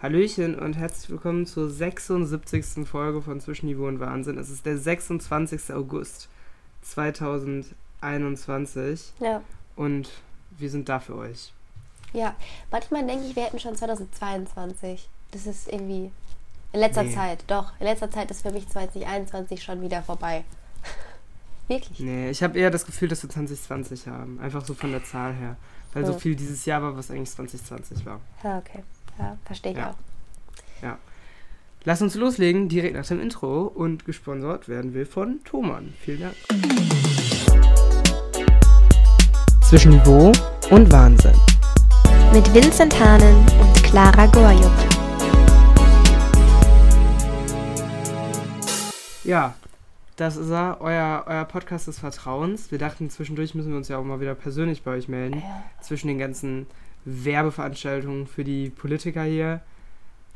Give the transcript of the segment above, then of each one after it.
Hallöchen und herzlich willkommen zur 76. Folge von Zwischenniveau und Wahnsinn. Es ist der 26. August 2021 Ja. und wir sind da für euch. Ja, manchmal denke ich, wir hätten schon 2022. Das ist irgendwie in letzter Nee. Zeit, doch, in letzter Zeit ist für mich 2021 schon wieder vorbei. Wirklich? Nee, ich habe eher das Gefühl, dass wir 2020 haben. Einfach so von der Zahl her. Weil so Ja. viel dieses Jahr war, was eigentlich 2020 war. Ja, okay. Ja, verstehe ich Ja. auch. Lass uns loslegen, direkt nach dem Intro. Und gesponsert werden wir von Thomann. Vielen Dank. Zwischen Niveau und Wahnsinn. mit Vincent Hahnen und Clara Gorjuk. Ja, das ist er, euer, euer Podcast des Vertrauens. Wir dachten, zwischendurch müssen wir uns ja auch mal wieder persönlich bei euch melden. Ja. Zwischen den ganzen Werbeveranstaltungen für die Politiker hier.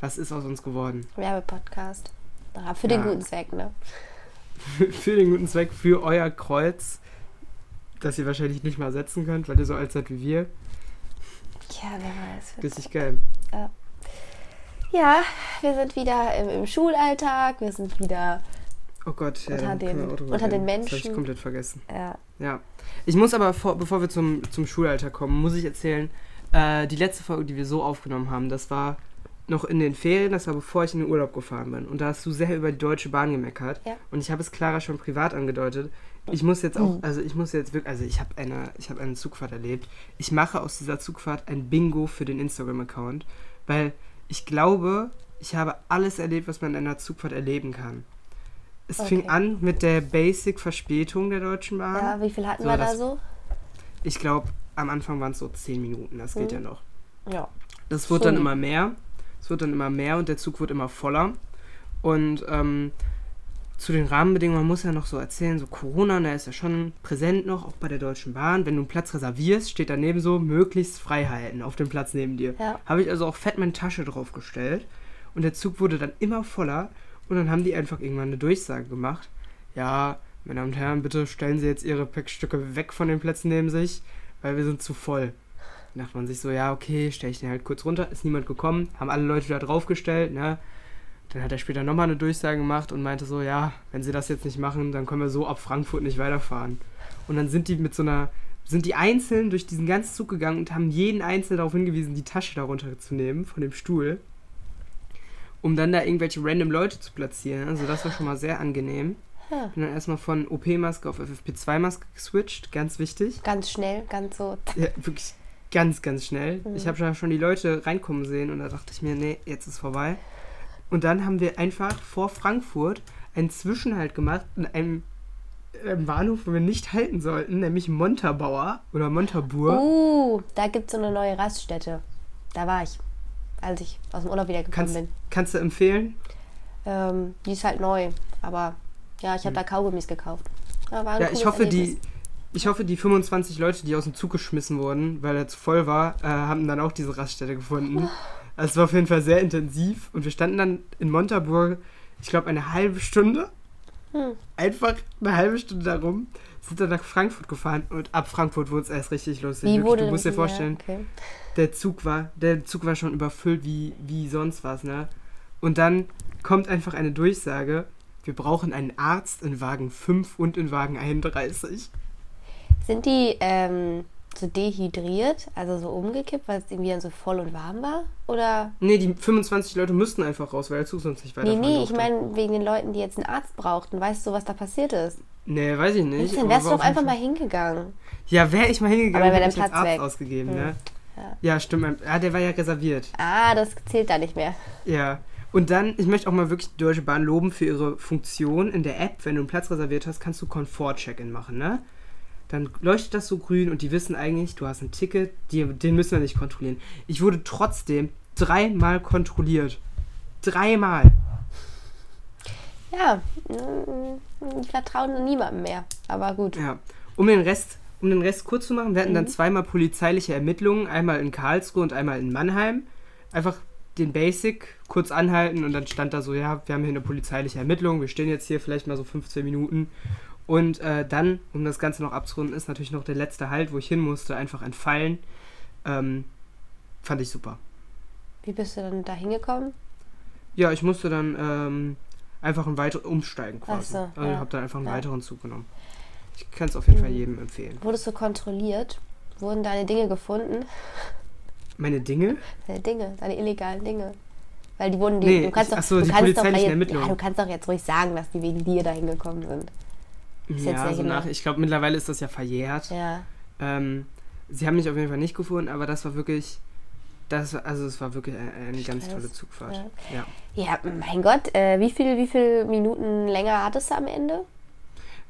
Was ist aus uns geworden? Werbepodcast. Ja, für den Ja. guten Zweck, ne? für den guten Zweck, für euer Kreuz, das ihr wahrscheinlich nicht mal setzen könnt, weil ihr so alt seid wie wir. Ja, wer weiß. Richtig geil. Ja, wir sind wieder im, im Schulalltag, wir sind wieder, Oh Gott, ja, Unter den- unter den reden. Das habe ich Menschen. komplett vergessen. ja, Ja. Ich muss aber, vor, bevor wir zum, zum Schulalter kommen, muss ich erzählen, äh, die letzte Folge, die wir so aufgenommen haben, das war noch in den Ferien, das war bevor ich in den Urlaub gefahren bin. Und da hast du sehr über die Deutsche Bahn gemeckert. Ja. Und ich habe es Clara schon privat angedeutet. Ich muss jetzt auch, Mhm. also ich muss jetzt wirklich, also ich habe eine, ich habe eine Zugfahrt erlebt. Ich mache aus dieser Zugfahrt ein Bingo für den Instagram-Account, weil ich glaube, ich habe alles erlebt, was man in einer Zugfahrt erleben kann. Es fing Okay. an mit der Basic-Verspätung der Deutschen Bahn. ja, wie viel hatten So, wir da das- so? Ich glaube, am Anfang waren es so 10 Minuten, das geht Mhm. ja noch. Ja. Das wurde dann immer mehr. Es wird dann immer mehr und der Zug wird immer voller. Und ähm, zu den Rahmenbedingungen, man muss ja noch so erzählen, so Corona, da ist ja schon präsent noch, auch bei der Deutschen Bahn. Wenn du einen Platz reservierst, steht daneben so, möglichst frei halten auf dem Platz neben dir. Ja. Habe ich also auch fett meine Tasche draufgestellt. Und der Zug wurde dann immer voller. Und dann haben die einfach irgendwann eine Durchsage gemacht. Ja, meine Damen und Herren, bitte stellen Sie jetzt Ihre Päckstücke weg von den Plätzen neben sich, weil wir sind zu voll. Dann dachte man sich so, ja, okay, stelle ich den halt kurz runter. Ist niemand gekommen, haben alle Leute da draufgestellt, ne? Dann hat er später nochmal eine Durchsage gemacht und meinte so, ja, wenn sie das jetzt nicht machen, dann können wir so ab Frankfurt nicht weiterfahren. Und dann sind die mit so einer, sind die einzeln durch diesen ganzen Zug gegangen und haben jeden Einzelnen darauf hingewiesen, die Tasche da runterzunehmen von dem Stuhl, um dann da irgendwelche random Leute zu platzieren. Also das war schon mal sehr angenehm. Ja. Bin dann erstmal von OP-Maske auf FFP2-Maske geswitcht, ganz wichtig. Ganz schnell, ganz so. Ja, wirklich ganz, ganz schnell. Mhm. Ich habe schon- schon die Leute reinkommen sehen und da dachte ich mir, nee, jetzt ist vorbei. Und dann haben wir einfach vor Frankfurt einen Zwischenhalt gemacht in einem, einem Bahnhof, wo wir nicht halten sollten, nämlich Montabaur oder Montabour. Uh, da gibt es so eine neue Raststätte. Da war ich, als ich aus dem Urlaub wiedergekommen Kannst, bin. kannst du empfehlen? Ähm, die ist halt neu, aber ja, ich habe da Kaugummis gekauft. Ja, Hm. Ich hoffe, die, ich hoffe, die 25 Leute, die aus dem Zug geschmissen wurden, weil er zu voll war, äh, haben dann auch diese Raststätte gefunden. Also es war auf jeden Fall sehr intensiv und wir standen dann in Montaburg, ich glaube, eine halbe Stunde. Hm. Einfach eine halbe Stunde da rum, sind dann nach Frankfurt gefahren und ab Frankfurt wurde es erst richtig lustig. Wie Wirklich, wurde du musst dir ja, vorstellen, okay. der Zug war, der Zug war schon überfüllt wie, wie sonst was, ne? Und dann kommt einfach eine Durchsage, wir brauchen einen Arzt in Wagen 5 und in Wagen 31. Sind die ähm, so dehydriert, also so umgekippt, weil es irgendwie dann so voll und warm war? Oder? Nee, die 25 Leute müssten einfach raus, weil der Zug sonst nicht Nee, weiterfahren nee, ich durfte. meine wegen den Leuten, die jetzt einen Arzt brauchten. Weißt du, was da passiert ist? Nee, weiß ich nicht. Dann wärst du doch einfach mal hingegangen. Ja, wäre ich mal hingegangen, Aber wäre ich Platz Arzt weg. ausgegeben, Hm. ne? Ja. Ja, stimmt. Ja, der war ja reserviert. Ah, das zählt da nicht mehr. Ja. Und dann, ich möchte auch mal wirklich die Deutsche Bahn loben für ihre Funktion in der App. Wenn du einen Platz reserviert hast, kannst du Komfort-Check-In machen, ne? Dann leuchtet das so grün und die wissen eigentlich, du hast ein Ticket, die, den müssen wir nicht kontrollieren. Ich wurde trotzdem dreimal kontrolliert. Dreimal. Ja, mm, ich vertraue niemandem mehr. Aber gut. Ja. Um den Rest, um den Rest kurz zu machen, wir hatten dann Mhm. zweimal polizeiliche Ermittlungen, einmal in Karlsruhe und einmal in Mannheim. Einfach den Basic kurz anhalten und dann stand da so, ja, wir haben hier eine polizeiliche Ermittlung, wir stehen jetzt hier vielleicht mal so 15 Minuten. Und äh, dann, um das Ganze noch abzurunden, ist natürlich noch der letzte Halt, wo ich hin musste, einfach entfallen. Ähm, fand ich super. Wie bist du dann da hingekommen? Ja, ich musste dann ähm, einfach einen weiteren umsteigen quasi. So, also ja. habe dann einfach einen Ja. Mhm. weiteren Zug genommen. Ich kann es auf jeden Fall jedem empfehlen. Wurdest du kontrolliert? Wurden deine Dinge gefunden? Meine Dinge? Deine Dinge, deine illegalen Dinge. Weil die wurden, die, Nee, du kannst ich- doch, so, du die kannst doch jetzt. Ja, du kannst doch jetzt ruhig sagen, dass die wegen dir dahin gekommen sind. Ist ja, so genau. nach, ich glaube, mittlerweile ist das ja verjährt. Ja. Ähm, sie haben mich auf jeden Fall nicht gefunden, aber das war wirklich, das also es war wirklich eine, eine ganz tolle Zugfahrt. ja. Ja. Ja, mein Gott, äh, wie viel, wie viel Minuten länger hattest du am Ende?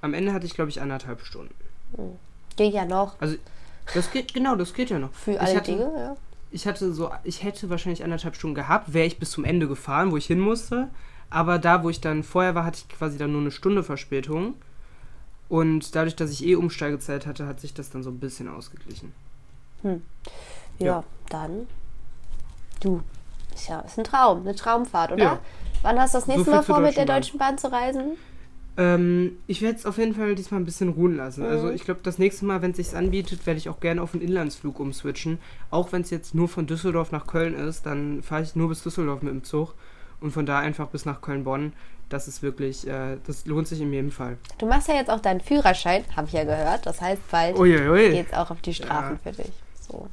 Am Ende hatte ich, glaube ich, anderthalb Stunden. Geht ja noch. Also, das geht, genau, das geht ja noch. Für alle hatte, Dinge, ja. Ich hatte so, ich hätte wahrscheinlich anderthalb Stunden gehabt, wäre ich bis zum Ende gefahren, wo ich hin musste. Aber da, wo ich dann vorher war, hatte ich quasi dann nur eine Stunde Verspätung. Und dadurch, dass ich eh Umsteigezeit hatte, hat sich das dann so ein bisschen ausgeglichen. Ja, Ja. dann. Du. Ist ja ist ein Traum, eine Traumfahrt, oder? Ja. Wann hast du das nächste viel Mal vor, mit der Deutschen Bahn. Deutschen Bahn zu reisen? Ähm, ich werde es auf jeden Fall diesmal ein bisschen ruhen lassen. Also Mhm. ich glaube, das nächste Mal, wenn es sich anbietet, werde ich auch gerne auf einen Inlandsflug umswitchen. Auch wenn es jetzt nur von Düsseldorf nach Köln ist, dann fahre ich nur bis Düsseldorf mit dem Zug und von da einfach bis nach Köln-Bonn. Das ist wirklich, äh, das lohnt sich in jedem Fall. Du machst ja jetzt auch deinen Führerschein, habe ich ja gehört. Das heißt, bald Uiuiui. geht's auch auf die Straßen Ja. für dich. So.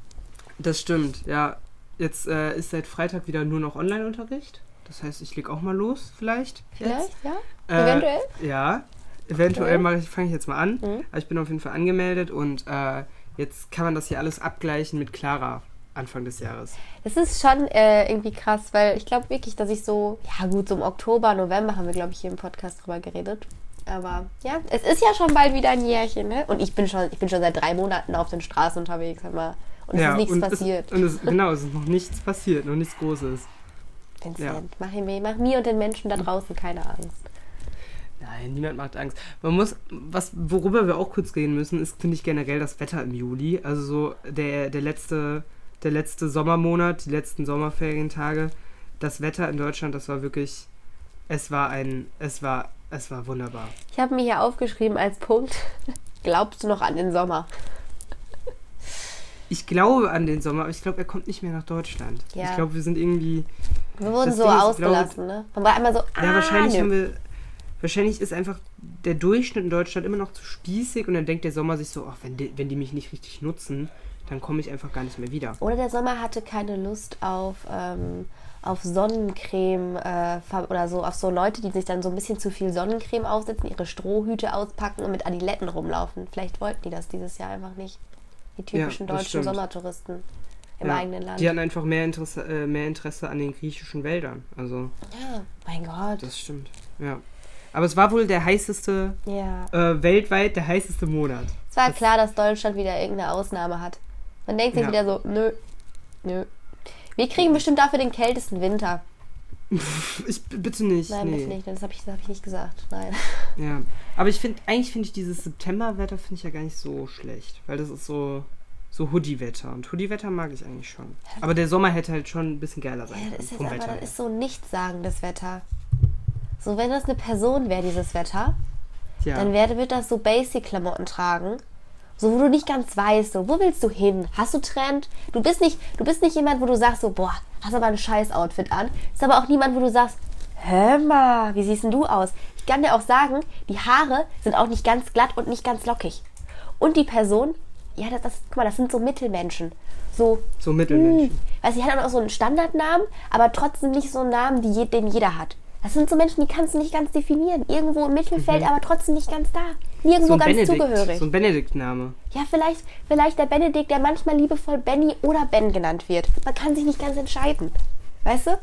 Das stimmt, ja. Jetzt äh, ist seit Freitag wieder nur noch Online-Unterricht. Das heißt, ich leg auch mal los, vielleicht. Vielleicht, ja? Äh, Eventuell? Ja, eventuell ich, fange ich jetzt mal an. Mhm. Aber ich bin auf jeden Fall angemeldet und äh, jetzt kann man das hier alles abgleichen mit Clara Anfang des Jahres. Es ist schon äh, irgendwie krass, weil ich glaube wirklich, dass ich so, ja gut, so im Oktober, November haben wir, glaube ich, hier im Podcast drüber geredet. Aber ja, es ist ja schon bald wieder ein Jährchen, ne? Und ich bin schon, ich bin schon seit drei Monaten auf den Straßen unterwegs, mal. Und es ist nichts und passiert. Es, und es, genau, es ist noch nichts passiert, noch nichts Großes. Vincent, ja. mach, mir, mach mir und den Menschen da draußen keine Angst. Nein, niemand macht Angst. Man muss, was, worüber wir auch kurz reden müssen, ist, finde ich, generell das Wetter im Juli. Also so der, der letzte, der letzte Sommermonat, die letzten Sommerferientage. Das Wetter in Deutschland, das war wirklich, es war ein, es war, es war wunderbar. Ich habe mir hier aufgeschrieben als Punkt, glaubst du noch an den Sommer? Ich glaube an den Sommer, aber ich glaube, er kommt nicht mehr nach Deutschland. Ja. Ich glaube, wir sind irgendwie. Wir wurden so Ding ausgelassen, ne? Man war einmal so, ah, Ja, wahrscheinlich nö. haben wir. Wahrscheinlich ist einfach der Durchschnitt in Deutschland immer noch zu spießig und dann denkt der Sommer sich so, ach, wenn die, wenn die mich nicht richtig nutzen, dann komme ich einfach gar nicht mehr wieder. Oder der Sommer hatte keine Lust auf, ähm, auf Sonnencreme äh, oder so, auf so Leute, die sich dann so ein bisschen zu viel Sonnencreme aufsetzen, ihre Strohhüte auspacken und mit Adiletten rumlaufen. Vielleicht wollten die das dieses Jahr einfach nicht. Die typischen das deutschen. Sommertouristen im Ja, eigenen Land. Die hatten einfach mehr Interesse, äh, mehr Interesse an den griechischen Wäldern. Also, ja, mein Gott. das stimmt. Ja. Aber es war wohl der heißeste, Ja. äh, weltweit der heißeste Monat. Es war Das- klar, dass Deutschland wieder irgendeine Ausnahme hat. Man denkt sich Ja. wieder so, nö, nö. Wir kriegen bestimmt dafür den kältesten Winter. Ich, bitte nicht. Nein, nee. bitte nicht, das habe ich, das hab ich nicht gesagt. Nein. Ja. Aber ich finde, eigentlich finde ich dieses Septemberwetter finde ich ja gar nicht so schlecht. Weil das ist so, so Hoodie-Wetter. Und Hoodie-Wetter mag ich eigentlich schon. Aber der Sommer hätte halt schon ein bisschen geiler sein Ja, können. das ist jetzt aber Wetter das ist so nichtssagendes Wetter. So, wenn das eine Person wäre, dieses Wetter, ja. dann werde, wird das so Basic-Klamotten tragen. So, wo du nicht ganz weißt, so, wo willst du hin? Hast du Trend? Du bist nicht, du bist nicht jemand, wo du sagst so, boah, hast aber ein scheiß Outfit an. Ist aber auch niemand, wo du sagst, hör mal, wie siehst denn du aus? Ich kann dir auch sagen, die Haare sind auch nicht ganz glatt und nicht ganz lockig. Und die Person, ja, das, das guck mal, das sind so Mittelmenschen. So, so Mittelmenschen. hm, Weißt du, die hat auch so einen Standardnamen, aber trotzdem nicht so einen Namen, die je, den jeder hat. Das sind so Menschen, die kannst du nicht ganz definieren. Irgendwo im Mittelfeld, aber trotzdem nicht ganz da. Nirgendwo Mhm. So ganz Benedikt. zugehörig. So ein Benedikt-Name. ja, vielleicht, vielleicht der Benedikt, der manchmal liebevoll Benny oder Ben genannt wird. Man kann sich nicht ganz entscheiden. Weißt du?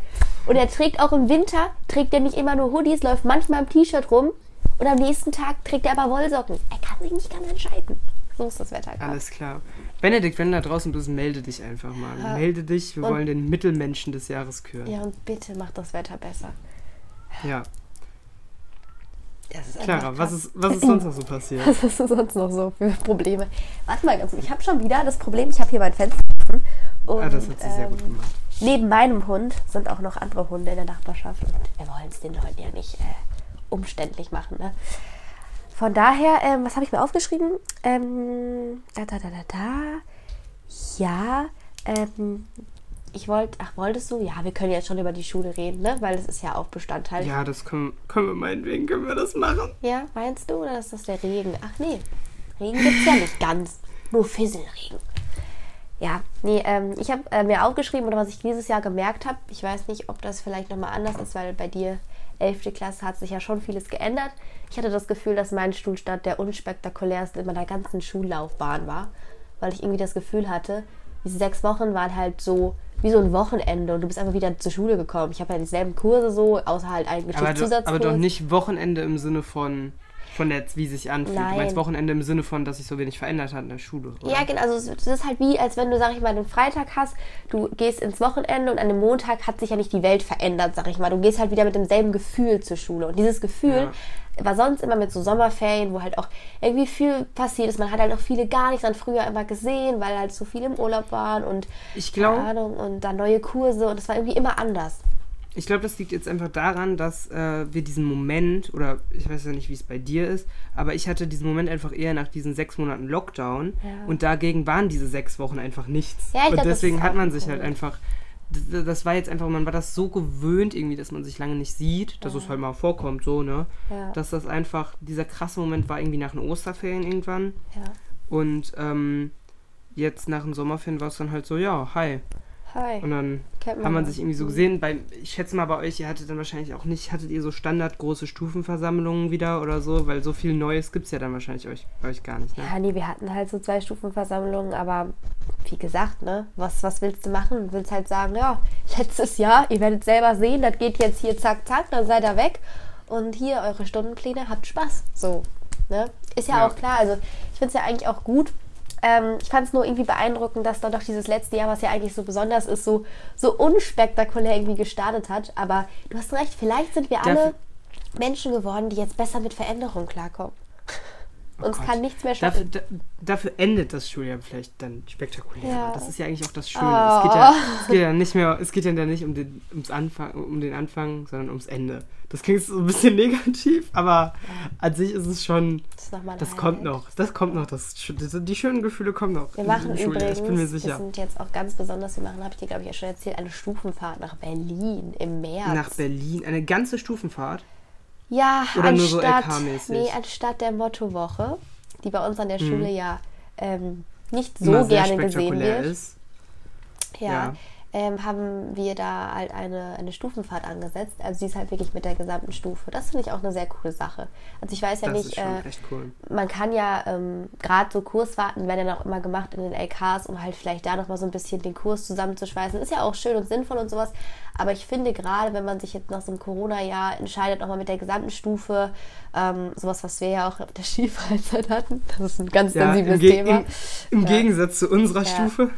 Und er trägt auch im Winter, trägt er nicht immer nur Hoodies, läuft manchmal im T-Shirt rum und am nächsten Tag trägt er aber Wollsocken. Er kann sich nicht ganz entscheiden. So ist das Wetter gerade. Alles klar. Benedikt, wenn du da draußen bist, melde dich einfach mal. Ja. Melde dich, wir Und- wollen den Mittelmenschen des Jahres küren. Ja, und bitte macht das Wetter besser. Ja. Das ist Clara, was ist, was ist sonst noch so passiert? Was du sonst noch so für Probleme? Warte mal ganz kurz. Ich habe schon wieder das Problem, ich habe hier mein Fenster offen. Und, Ah, das hat sie sehr gut ähm, gemacht. Neben meinem Hund sind auch noch andere Hunde in der Nachbarschaft. Und wir wollen es den Leuten ja nicht äh, umständlich machen. Ne? Von daher, ähm, was habe ich mir aufgeschrieben? Ähm, da, da, da, da, da. Ja, ähm, ich wollte, ach, wolltest du? Ja, wir können jetzt schon über die Schule reden, ne? Weil das ist ja auch Bestandteil. Ja, das können, können wir meinetwegen, können wir das machen. Ja, meinst du? Oder ist das der Regen? Ach nee, Regen gibt's ja nicht ganz. Nur Fisselregen. Ja, nee, ähm, ich habe äh, mir aufgeschrieben, oder was ich dieses Jahr gemerkt habe, ich weiß nicht, ob das vielleicht nochmal anders ist, weil bei dir 11. Klasse hat sich ja schon vieles geändert. Ich hatte das Gefühl, dass mein Schulstart der unspektakulärste in meiner ganzen Schullaufbahn war, weil ich irgendwie das Gefühl hatte, diese sechs Wochen waren halt so wie so ein Wochenende und du bist einfach wieder zur Schule gekommen. Ich habe ja dieselben Kurse so, außer halt einen Aber, du, Geschichtszusatz. aber doch nicht Wochenende im Sinne von, von der, wie sich anfühlt. Nein. Du meinst Wochenende im Sinne von, dass sich so wenig verändert hat in der Schule. Oder? Ja, genau. Also es es ist halt wie, als wenn du, sag ich mal, einen Freitag hast, du gehst ins Wochenende und an dem Montag hat sich ja nicht die Welt verändert, sag ich mal. Du gehst halt wieder mit demselben Gefühl zur Schule. Und dieses Gefühl war sonst immer mit so Sommerferien, wo halt auch irgendwie viel passiert ist. Man hat halt auch viele gar nicht dann früher immer gesehen, weil halt so viele im Urlaub waren und Ich glaub- keine Ahnung und dann neue Kurse und es war irgendwie immer anders. Ich glaube, das liegt jetzt einfach daran, dass äh, wir diesen Moment, oder ich weiß ja nicht, wie es bei dir ist, aber ich hatte diesen Moment einfach eher nach diesen sechs Monaten Lockdown Ja. und dagegen waren diese sechs Wochen einfach nichts. Ja, ich und glaub, deswegen hat man sich halt einfach, das war jetzt einfach, man war das so gewöhnt irgendwie, dass man sich lange nicht sieht, dass es halt mal vorkommt, so, ne? Ja. Dass das einfach, dieser krasse Moment war irgendwie nach den Osterferien irgendwann Ja. und ähm, jetzt nach den Sommerferien war es dann halt so, ja, hi. Hi. Und dann Kennt man hat man sich irgendwie so gesehen. Bei, ich schätze mal bei euch, ihr hattet dann wahrscheinlich auch nicht, hattet ihr so standard große Stufenversammlungen wieder oder so, weil so viel Neues gibt es ja dann wahrscheinlich euch, bei euch gar nicht, ne? Ja, nee, wir hatten halt so zwei Stufenversammlungen, aber wie gesagt, ne, was, was willst du machen? Du willst halt sagen, ja, letztes Jahr, ihr werdet selber sehen, das geht jetzt hier zack, zack, dann seid ihr weg und hier eure Stundenpläne, habt Spaß. So, ne? Ist ja, Ja. auch klar, also ich finde es ja eigentlich auch gut. Ähm, ich fand es nur irgendwie beeindruckend, dass dann doch dieses letzte Jahr, was ja eigentlich so besonders ist, so, so unspektakulär irgendwie gestartet hat. Aber du hast recht, vielleicht sind wir alle Dafür- Menschen geworden, die jetzt besser mit Veränderungen klarkommen. Uns Oh Gott. kann nichts mehr Dafür, schaffen. da, dafür endet das Schuljahr vielleicht dann spektakulär. Ja. Das ist ja eigentlich auch das Schöne. Oh. Es, geht ja, es geht ja nicht mehr, es geht ja nicht um den, ums Anfang, um den Anfang, sondern ums Ende. Das klingt so ein bisschen negativ, aber an sich ist es schon, Das, das kommt noch. Das kommt noch. Das, die schönen Gefühle kommen noch. Wir machen Schuljahr, übrigens, Ich bin mir wir sicher. sind jetzt auch ganz besonders, wir machen, habe ich dir glaube ich ja schon erzählt, eine Stufenfahrt nach Berlin im März. Nach Berlin. Eine ganze Stufenfahrt. Ja, Oder nur so anstatt, nee, anstatt der Mottowoche, die bei uns an der Schule ja ähm, nicht so Mhm. Immer gerne gesehen wird. ist. Ja. Ja. Ähm, haben wir da halt eine, eine Stufenfahrt angesetzt. Also sie ist halt wirklich mit der gesamten Stufe. Das finde ich auch eine sehr coole Sache. Also ich weiß ja Das nicht, äh, cool. man kann ja ähm, gerade so Kursfahrten werden dann auch immer gemacht in den LKs, um halt vielleicht da nochmal so ein bisschen den Kurs zusammenzuschweißen. Ist ja auch schön und sinnvoll und sowas. Aber ich finde gerade, wenn man sich jetzt nach so einem Corona-Jahr entscheidet, nochmal mit der gesamten Stufe, ähm, sowas, was wir ja auch auf der Skifreizeit hatten, das ist ein ganz Ja, sensibles im, Thema. im, im Ja. Gegensatz zu unserer Ja. Stufe.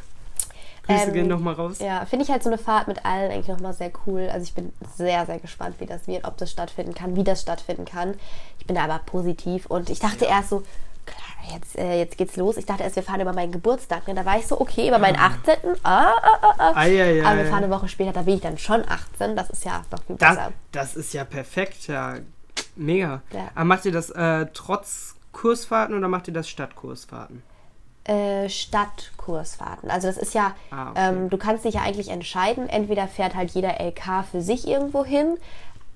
Grüße Ähm, gehen nochmal raus. Ja, finde ich halt so eine Fahrt mit allen eigentlich nochmal sehr cool. Also ich bin sehr, sehr gespannt, wie das wird, ob das stattfinden kann, wie das stattfinden kann. Ich bin da aber positiv und ich dachte erst so, klar, jetzt, äh, jetzt geht's los. Ich dachte erst, wir fahren über meinen Geburtstag. Und da war ich so, okay, über meinen 18. Ah, ah, ah, ah. Ei, ei, Aber wir fahren eine Woche später, da bin ich dann schon 18. Das ist ja noch viel Das, besser. das ist ja perfekt, ja. Mega. Ja. Aber macht ihr das äh, trotz Kursfahrten oder macht ihr das statt Kursfahrten? Äh, Stadtkursfahrten. Also das ist ja, Ah, okay. ähm, du kannst dich ja eigentlich entscheiden, entweder fährt halt jeder LK für sich irgendwo hin,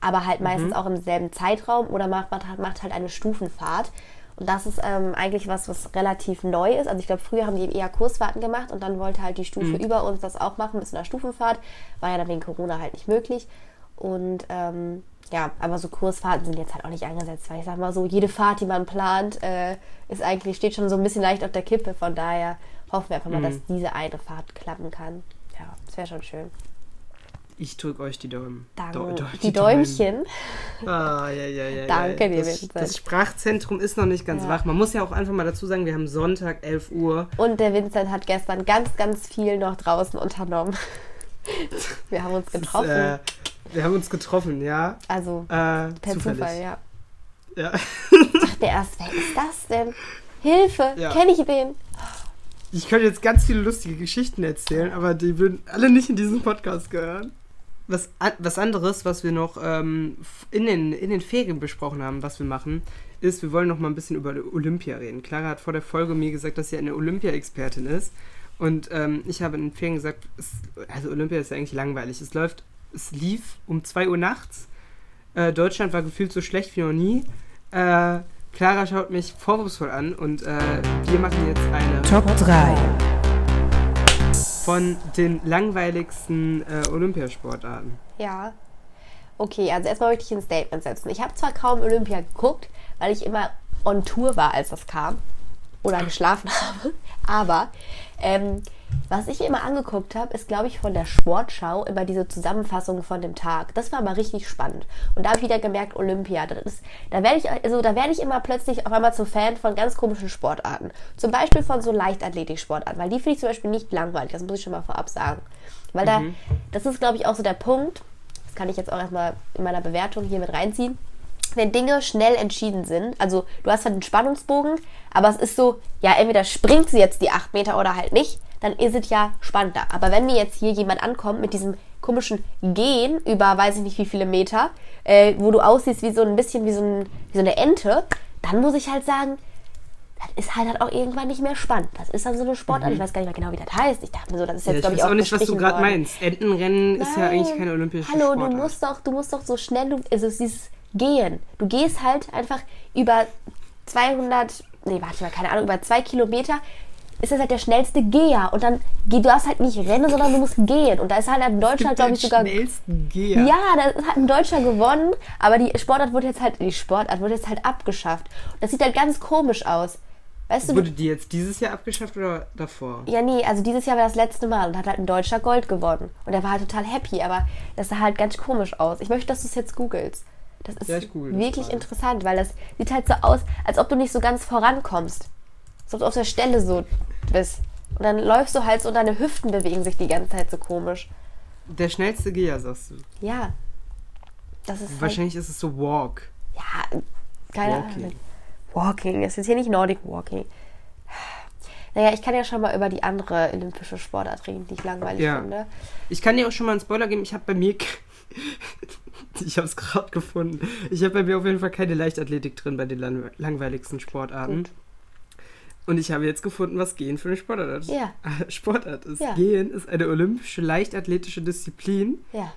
aber halt Mhm. meistens auch im selben Zeitraum oder macht, macht, macht halt eine Stufenfahrt. Und das ist ähm, eigentlich was, was relativ neu ist. Also ich glaube, früher haben die eher Kursfahrten gemacht und dann wollte halt die Stufe Mhm. über uns das auch machen mit so einer Stufenfahrt. War ja dann wegen Corona halt nicht möglich. Und ähm, ja, aber so Kursfahrten sind jetzt halt auch nicht angesetzt, weil ich sag mal so, jede Fahrt, die man plant, äh, ist eigentlich, steht schon so ein bisschen leicht auf der Kippe. Von daher hoffen wir einfach mal, Mhm. dass diese eine Fahrt klappen kann. Ja, das wäre schon schön. Ich drücke euch die Daumen. Danke. Dau- die Daumen. Däumchen. Ah, ja, ja, ja. Danke ja. dir, das, Vincent. das Sprachzentrum ist noch nicht ganz Ja. wach. Man muss ja auch einfach mal dazu sagen, wir haben Sonntag, 11 Uhr. Und der Vincent hat gestern ganz, ganz viel noch draußen unternommen. Wir haben uns Das ist, getroffen. äh, wir haben uns getroffen, ja. also Äh, per zufällig. Zufall, ja. Ja. Der erst, wer ist das denn? Hilfe, Ja. kenne ich den? Ich könnte jetzt ganz viele lustige Geschichten erzählen, aber die würden alle nicht in diesem Podcast gehören. Was, was anderes, was wir noch ähm, in, den, in den Ferien besprochen haben, was wir machen, ist, wir wollen noch mal ein bisschen über Olympia reden. Clara hat vor der Folge mir gesagt, dass sie eine Olympia-Expertin ist. Und ähm, ich habe in den Ferien gesagt, es, also Olympia ist ja eigentlich langweilig. Es läuft, es lief um 2 Uhr nachts. Äh, Deutschland war gefühlt so schlecht wie noch nie. Äh, Clara schaut mich vorwurfsvoll an und äh, wir machen jetzt eine Top 3. von den langweiligsten äh, Olympiasportarten. Ja. Okay, also erstmal möchte ich ein Statement setzen. Ich habe zwar kaum Olympia geguckt, weil ich immer on Tour war, als das kam. Oder geschlafen habe. Aber ähm, was ich immer angeguckt habe, ist, glaube ich, von der Sportschau immer diese Zusammenfassung von dem Tag. Das war mal richtig spannend. Und da habe ich wieder gemerkt, Olympia. Das ist, da werde ich, also da werde ich immer plötzlich auf einmal zu Fan von ganz komischen Sportarten. Zum Beispiel von so Leichtathletik-Sportarten, weil die finde ich zum Beispiel nicht langweilig. Das muss ich schon mal vorab sagen. Weil da, das ist, glaube ich, auch so der Punkt. Das kann ich jetzt auch erstmal in meiner Bewertung hier mit reinziehen wenn Dinge schnell entschieden sind, also du hast halt einen Spannungsbogen, aber es ist so, ja, entweder springt sie jetzt die 8 Meter oder halt nicht, dann ist es ja spannender. Aber wenn mir jetzt hier jemand ankommt mit diesem komischen Gehen über weiß ich nicht wie viele Meter, äh, wo du aussiehst wie so ein bisschen wie so, ein, wie so eine Ente, dann muss ich halt sagen, das ist halt, halt auch irgendwann nicht mehr spannend. Das ist dann so eine Sportart. Ich weiß gar nicht mehr genau, wie das heißt. Ich dachte mir so, das ist Ja, jetzt, ich glaube ich, weiß auch auch nicht, was du gerade meinst. Entenrennen ist ja Nein. eigentlich keine olympische Hallo, Sportart. du musst doch, du musst doch so schnell, du, also es ist dieses Gehen. Du gehst halt einfach über 200, nee, warte mal, keine Ahnung, über zwei Kilometer ist das halt der schnellste Geher. Und dann, du darfst halt nicht rennen, sondern du musst gehen. Und da ist halt ein Deutscher, glaube ich, sogar schnellsten Geher. ja, da hat ein Deutscher gewonnen, aber die Sportart wurde jetzt halt, die Sportart wurde jetzt halt abgeschafft. Und das sieht halt ganz komisch aus. Weißt du, Wurde die jetzt dieses Jahr abgeschafft oder davor? ja, nee, also dieses Jahr war das letzte Mal und hat halt ein Deutscher Gold gewonnen. Und er war halt total happy, aber das sah halt ganz komisch aus. Ich möchte, dass du es jetzt googelst. Das ist Ja, das wirklich gerade. interessant, weil das sieht halt so aus, als ob du nicht so ganz vorankommst. Als ob du auf der Stelle so bist. Und dann läufst du halt so und deine Hüften bewegen sich die ganze Zeit so komisch. Der schnellste Geher, sagst du. Ja. Das ist halt, Wahrscheinlich ist es so Walk. Ja, keine Walking. Ahnung. Walking, ist jetzt hier nicht Nordic Walking. Naja, ich kann ja schon mal über die andere olympische Sportart reden, die ich langweilig Ja. finde. Ich kann dir auch schon mal einen Spoiler geben. Ich habe bei mir. ich habe es gerade gefunden. Ich habe bei mir auf jeden Fall keine Leichtathletik drin bei den lang langweiligsten Sportarten. Gut. Und ich habe jetzt gefunden, was Gehen für eine Sportart ist. Ja. Sportart ist. Ja. Gehen ist eine olympische leichtathletische Disziplin, Ja.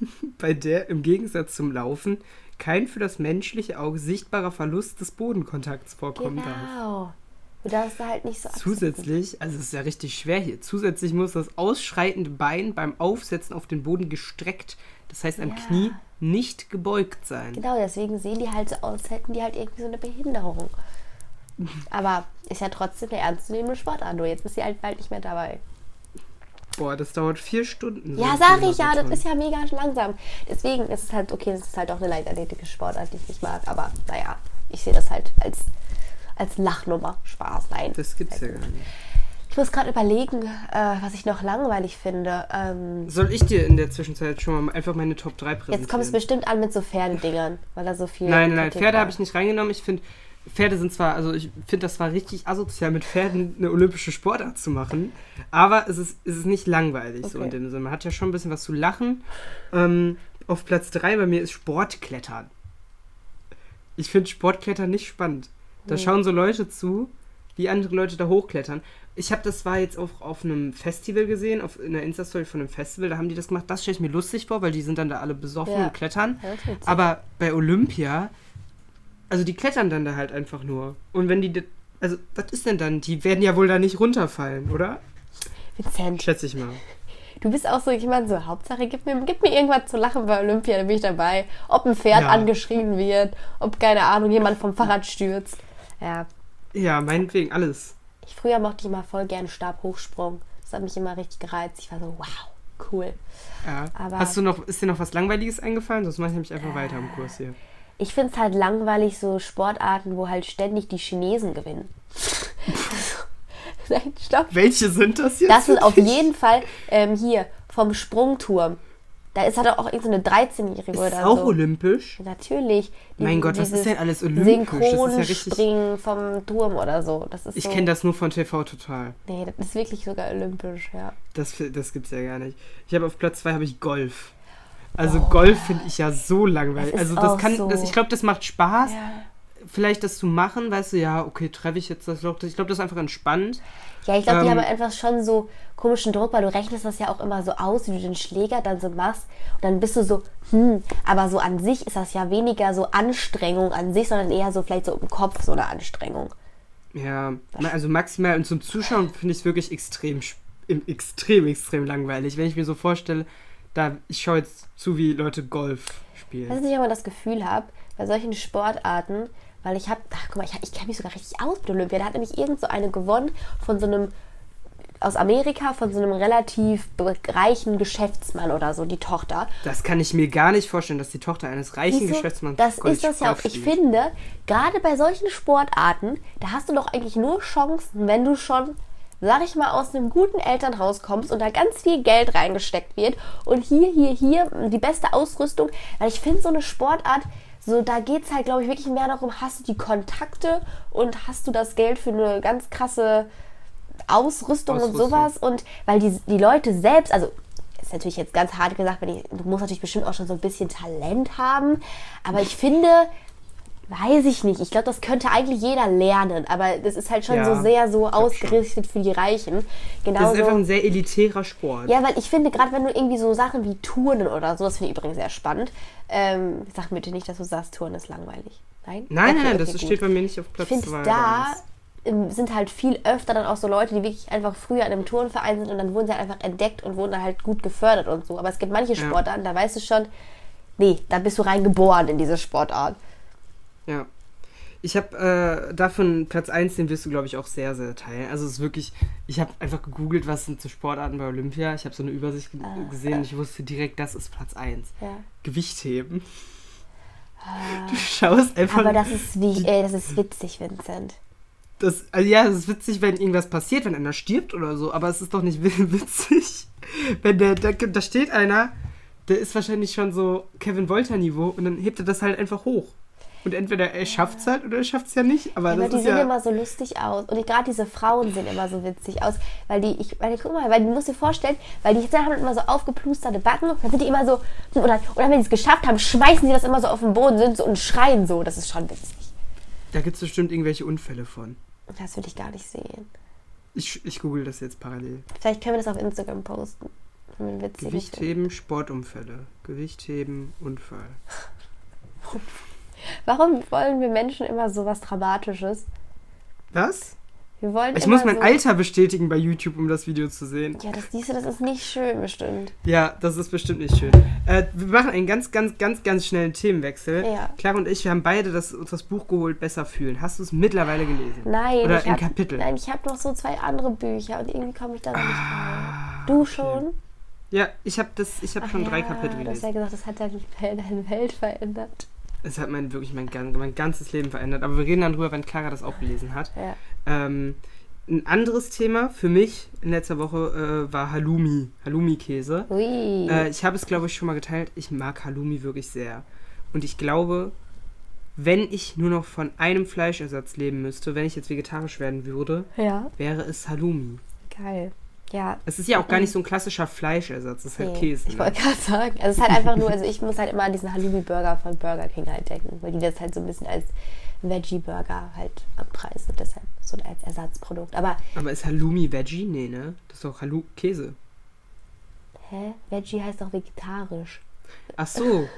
bei der im Gegensatz zum Laufen kein für das menschliche Auge sichtbarer Verlust des Bodenkontakts vorkommen darf. Genau. Du darfst da halt nicht so absitzen. Zusätzlich, also es ist ja richtig schwer hier, zusätzlich muss das ausschreitende Bein beim Aufsetzen auf den Boden gestreckt, das heißt am Ja. Knie, nicht gebeugt sein. Genau, deswegen sehen die halt so aus, als hätten die halt irgendwie so eine Behinderung. Aber ist ja trotzdem eine ernstzunehmende Sportart. Nur jetzt ist sie halt bald nicht mehr dabei. Boah, das dauert vier Stunden. so Ja, sag ich ja, das ist ja mega langsam. Deswegen ist es halt, okay, das ist halt auch eine leichtathletische Sportart, die ich nicht mag. Aber naja, ich sehe das halt als, als Lachnummer. Spaß, nein. Das gibt's ja gar nicht. Ich muss gerade überlegen, äh, was ich noch langweilig finde. Ähm, Soll ich dir in der Zwischenzeit schon mal einfach meine Top 3 präsentieren? jetzt kommt es bestimmt an mit so Pferdedingern, weil da so viel. Nein, nein, Pferde habe ich nicht reingenommen. Ich finde, Pferde sind zwar, also ich finde, das war richtig asozial, mit Pferden eine olympische Sportart zu machen, aber es ist, es ist nicht langweilig so Okay. in dem Sinne. Man hat ja schon ein bisschen was zu lachen. Ähm, auf Platz 3 bei mir ist Sportklettern. Ich finde Sportklettern nicht spannend. Da schauen so Leute zu, wie andere Leute da hochklettern. Ich habe das war jetzt auch auf einem Festival gesehen, auf in der Insta-Story von einem Festival, da haben die das gemacht. Das stelle ich mir lustig vor, weil die sind dann da alle besoffen Ja. und klettern. Aber bei Olympia, also die klettern dann da halt einfach nur. Und wenn die, also was ist denn dann? Die werden ja wohl da nicht runterfallen, oder? Vincent, Schätze ich mal. du bist auch so jemand, so Hauptsache, gib mir, gib mir irgendwas zu lachen bei Olympia, da bin ich dabei. Ob ein Pferd Ja. angeschrien wird, ob, keine Ahnung, jemand vom Fahrrad stürzt. Ja, Ja, meinetwegen alles. ich früher mochte ich immer voll gern Stabhochsprung. Das hat mich immer richtig gereizt. Ich war so, wow, cool. Ja. Aber- Hast du noch, ist dir noch was Langweiliges eingefallen? Sonst mache ich nämlich einfach weiter im Kurs hier. Ich finde es halt langweilig, so Sportarten, wo halt ständig die Chinesen gewinnen. Nein, stopp. Welche sind das jetzt? Das ist auf jeden Fall ähm, hier vom Sprungturm. Da ist halt auch irgendeine 13-Jährige ist oder das auch so. olympisch? Natürlich. Mein Gott, was ist denn alles olympisch? Das ist ja Synchronspringen vom Turm oder so. Das ist Ich so, kenne das nur von TV Total. Nee, das ist wirklich sogar olympisch, ja. Das, das gibt's ja gar nicht. Ich habe auf Platz 2 habe ich Golf. Also Golf finde ich ja so langweilig. Das ist Also das auch kann, so. das, ich glaube, das macht Spaß. Vielleicht das zu machen, weißt du, ja, okay, treffe ich jetzt das Loch. Ich glaube, das ist einfach entspannt. Ja, ich glaube, die Ähm, haben einfach schon so komischen Druck, weil du rechnest das ja auch immer so aus, wie du den Schläger dann so machst. Und dann bist du so, hm, aber so an sich ist das ja weniger so Anstrengung an sich, sondern eher so vielleicht so im Kopf so eine Anstrengung. Ja, also maximal und zum Zuschauen finde ich es wirklich extrem, extrem, extrem langweilig. Wenn ich mir so vorstelle, da ich schaue jetzt zu, wie Leute Golf spielen. Weißt du, ich immer das Gefühl habe, bei solchen Sportarten, weil ich habe, ach guck mal, ich, ich kenne mich sogar richtig aus mit Olympia. Da hat nämlich irgend so eine gewonnen von so einem, aus Amerika, von so einem relativ reichen Geschäftsmann oder so, die Tochter. Das kann ich mir gar nicht vorstellen, dass die Tochter eines reichen Siehst du, Geschäftsmanns Das ist das ja auch. Ich finde, gerade bei solchen Sportarten, da hast du doch eigentlich nur Chancen, wenn du schon, sag ich mal, aus einem guten Elternhaus kommst und da ganz viel Geld reingesteckt wird und hier, hier, hier die beste Ausrüstung. Weil ich finde, so eine Sportart, so da geht es halt, glaube ich, wirklich mehr darum, hast du die Kontakte und hast du das Geld für eine ganz krasse Ausrüstung, und Ausrüstung. sowas. Und weil die, die Leute selbst, also ist natürlich jetzt ganz hart gesagt, wenn ich, du musst natürlich bestimmt auch schon so ein bisschen Talent haben. Aber ich finde, weiß ich nicht. Ich glaube, das könnte eigentlich jeder lernen. Aber das ist halt schon Ja, so sehr so ausgerichtet für die Reichen. Das Genau ist einfach ein sehr elitärer Sport. Ja, weil ich finde, gerade wenn du irgendwie so Sachen wie Turnen oder so, das finde ich übrigens sehr spannend. Ähm, sag mir bitte nicht, dass du sagst, Turnen ist langweilig. Nein? Nein, Okay, nein, okay, das gut. steht bei mir nicht auf Platz Ich finde, 2. da sind halt viel öfter dann auch so Leute, die wirklich einfach früher in einem Turnverein sind und dann wurden sie halt einfach entdeckt und wurden dann halt gut gefördert und so. Aber es gibt manche Ja. Sportarten, da weißt du schon, nee, da bist du reingeboren in diese Sportart. Ja. Ich habe äh, davon Platz 1, den wirst du, glaube ich, auch sehr, sehr teilen. Also es ist wirklich, ich habe einfach gegoogelt, was sind so Sportarten bei Olympia. Ich habe so eine Übersicht ge gesehen und ich wusste direkt, das ist Platz 1. Ja. Gewichtheben. Du schaust einfach. Aber das ist wie, ey, das ist witzig, Vincent. Das, also ja, es ist witzig, wenn irgendwas passiert, wenn einer stirbt oder so, aber es ist doch nicht wi- witzig, wenn der, da, da steht einer, der ist wahrscheinlich schon so Kevin Wolter-Niveau und dann hebt er das halt einfach hoch. Und entweder er schafft es halt oder er schafft es ja nicht. Aber Aber das die sehen ja. immer so lustig aus. Und gerade diese Frauen sehen immer so witzig aus. Weil die, ich, weil, guck mal, weil du musst dir vorstellen, weil die haben immer so aufgeplusterte Backen. Dann sind die immer so, oder, oder wenn sie es geschafft haben, schmeißen sie das immer so auf den Boden sind so und schreien so. Das ist schon witzig. Da gibt es bestimmt irgendwelche Unfälle von. Das will ich gar nicht sehen. Ich, ich google das jetzt parallel. Vielleicht können wir das auf Instagram posten. Gewichtheben, Sportunfälle. Gewichtheben, Unfall. Warum wollen wir Menschen immer so was Dramatisches? Was? Wir wollen Ich muss mein so, Alter bestätigen bei YouTube, um das Video zu sehen. Ja, das siehst du, das ist nicht schön bestimmt. Ja, das ist bestimmt nicht schön. Äh, wir machen einen ganz, ganz, ganz, ganz schnellen Themenwechsel. Ja. Clara und ich, wir haben beide das, uns das Buch geholt, Besser fühlen. Hast du es mittlerweile gelesen? Nein, Oder ich in hab, Kapitel? Nein, ich habe noch so zwei andere Bücher und irgendwie komme ich da noch nicht Ah, rein. Du schon? Ja, ich habe das, ich habe Ach schon drei ja, Kapitel Du hast ja gelesen. gesagt, das hat deine Welt verändert. Es hat mein, wirklich mein, mein ganzes Leben verändert. Aber wir reden dann drüber, wenn Clara das auch gelesen hat. Ja. Ähm, ein anderes Thema für mich in letzter Woche äh, war Halloumi. Halloumi-Käse. Äh, ich habe es, glaube ich, schon mal geteilt. Ich mag Halloumi wirklich sehr. Und ich glaube, wenn ich nur noch von einem Fleischersatz leben müsste, wenn ich jetzt vegetarisch werden würde, ja, wäre es Halloumi. geil. Ja, Es ist ja auch gar nicht so ein klassischer Fleischersatz, es ist halt nee, Käse. ich Ne? wollte gerade sagen. Also es ist halt einfach nur, also ich muss halt immer an diesen Halloumi-Burger von Burger King halt denken, weil die das halt so ein bisschen als Veggie-Burger halt anpreisen deshalb so als Ersatzprodukt. Aber, Aber ist Halloumi Veggie? Nee, ne? Das ist doch Hallu Käse. hä? Veggie heißt doch vegetarisch. Ach so.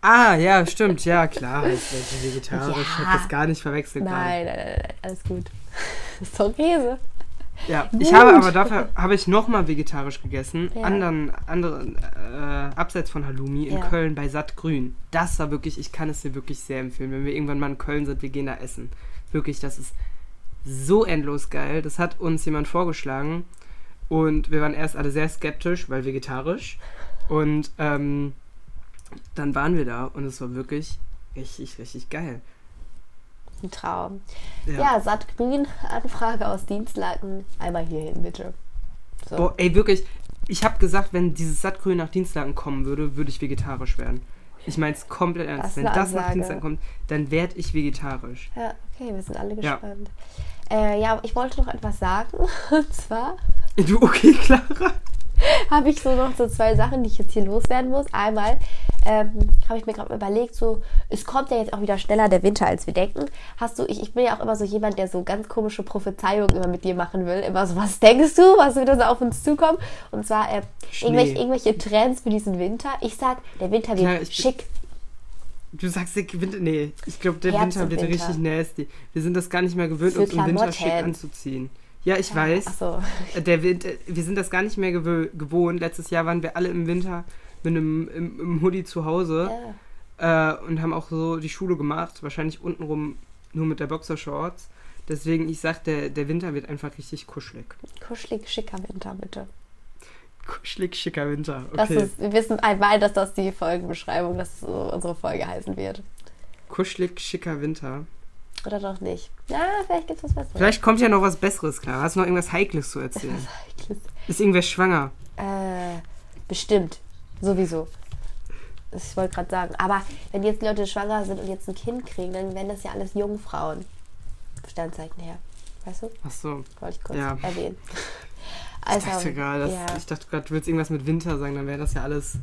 Ah, ja, stimmt. Ja, klar heißt Veggie vegetarisch. Ich Ja. habe das gar nicht verwechselt Nein, nein, nein, nein, alles gut. Das ist doch Käse. Ja, Gut. ich habe aber dafür habe ich nochmal vegetarisch gegessen. Ja. Anderen, anderen, äh, abseits von Halloumi in Ja. Köln bei Sattgrün. Das war wirklich, ich kann es dir wirklich sehr empfehlen. Wenn wir irgendwann mal in Köln sind, wir gehen da essen. Wirklich, das ist so endlos geil. Das hat uns jemand vorgeschlagen. Und wir waren erst alle sehr skeptisch, weil vegetarisch. Und ähm, dann waren wir da und es war wirklich richtig, richtig geil. Ein Traum. Ja. Ja, Sattgrün, Anfrage aus Dienstlaken. Einmal hierhin, bitte. So. Boah, ey, wirklich, ich habe gesagt, wenn dieses Sattgrün nach Dienstlaken kommen würde, würde ich vegetarisch werden. Ich meine es komplett ernst. Wenn das nach. Dienstlaken kommt, dann werde ich vegetarisch. Ja, okay, wir sind alle Ja. gespannt. Äh, ja, ich wollte noch etwas sagen. Und zwar Du, okay, Clara? habe ich so noch so zwei Sachen, die ich jetzt hier loswerden muss. Einmal ähm, habe ich mir gerade überlegt, so, es kommt ja jetzt auch wieder schneller der Winter, als wir denken. Hast du, ich, ich bin ja auch immer so jemand, der so ganz komische Prophezeiungen immer mit dir machen will. Immer so, was denkst du, was wird da so auf uns zukommen? Und zwar äh, irgendwelche, irgendwelche Trends für diesen Winter. Ich sag, der Winter wird Ja, schick. Du sagst, der Winter. Nee, ich glaube, der Herbst Winter wird Winter. richtig nasty. Wir sind das gar nicht mehr gewöhnt, Für uns im Winter schick anzuziehen. Ja, ich weiß. Achso. Äh, Der Winter, wir sind das gar nicht mehr gewö gewohnt. Letztes Jahr waren wir alle im Winter mit einem im, im Hoodie zu Hause Ja. äh, und haben auch so die Schule gemacht. Wahrscheinlich untenrum nur mit der Boxershorts. Deswegen, ich sag, der, der Winter wird einfach richtig kuschelig. Kuschelig, schicker Winter, bitte. Kuschelig, schicker Winter. Okay. ist, wir wissen einmal, dass das die Folgenbeschreibung, dass so unsere Folge heißen wird. Kuschelig, schicker Winter. Oder doch nicht? Ja, vielleicht gibt es was Besseres. Vielleicht kommt ja noch was Besseres, klar. Hast du noch irgendwas Heikles zu erzählen? Ist irgendwer schwanger? Äh, bestimmt. Sowieso. Ich wollte gerade sagen. Aber wenn jetzt Leute schwanger sind und jetzt ein Kind kriegen, dann werden das ja alles Jungfrauen. Sternzeichen her. Weißt du? Ach so. Wollte ich kurz Ja. erwähnen. Ich Also, dachte gerade, das- ja. ich dachte gerade, du willst irgendwas mit Winter sagen, dann wäre das ja alles.